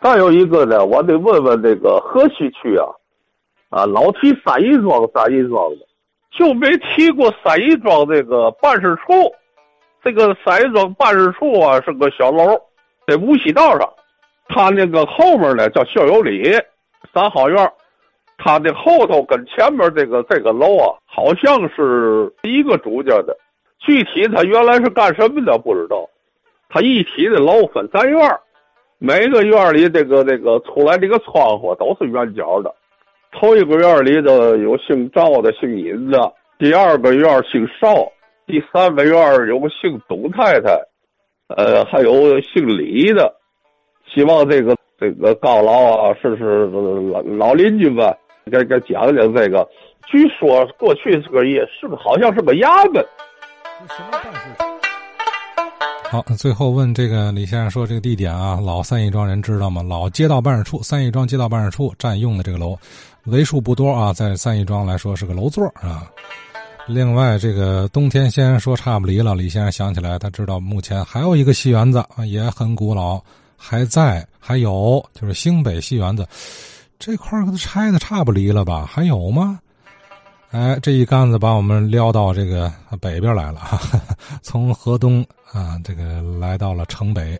再有一个呢，我得问问这个河西区啊，啊，老提三义庄三义庄的，就没提过三义庄这个办事处。这个三义庄办事处啊是个小楼，在无锡道上，它那个后面呢叫校友里三好院，它的后头跟前面这个这个楼啊，好像是一个主家的，具体它原来是干什么的不知道。它一体的楼分三院。每个院里这个这个出来这个窗户都是圆角的，头一个院里头有姓赵的、姓尹的，第二个院姓邵，第三个院有个姓董太太，呃，还有姓李的。希望这个这个高老啊，是是老老邻居们，给给讲讲这个。据说过去是个也是个好像是个衙门。什么办事？好，最后问这个李先生说这个地点啊，老三义庄人知道吗？老街道办事处，三义庄街道办事处占用的这个楼，为数不多啊，在三义庄来说是个楼座啊。另外，这个冬天先生说差不离了，李先生想起来，他知道目前还有一个戏园子啊，也很古老，还在，还有就是兴北戏园子，这块儿都拆的差不离了吧？还有吗？哎，这一竿子把我们撩到这个北边来了哈，从河东啊，这个来到了城北。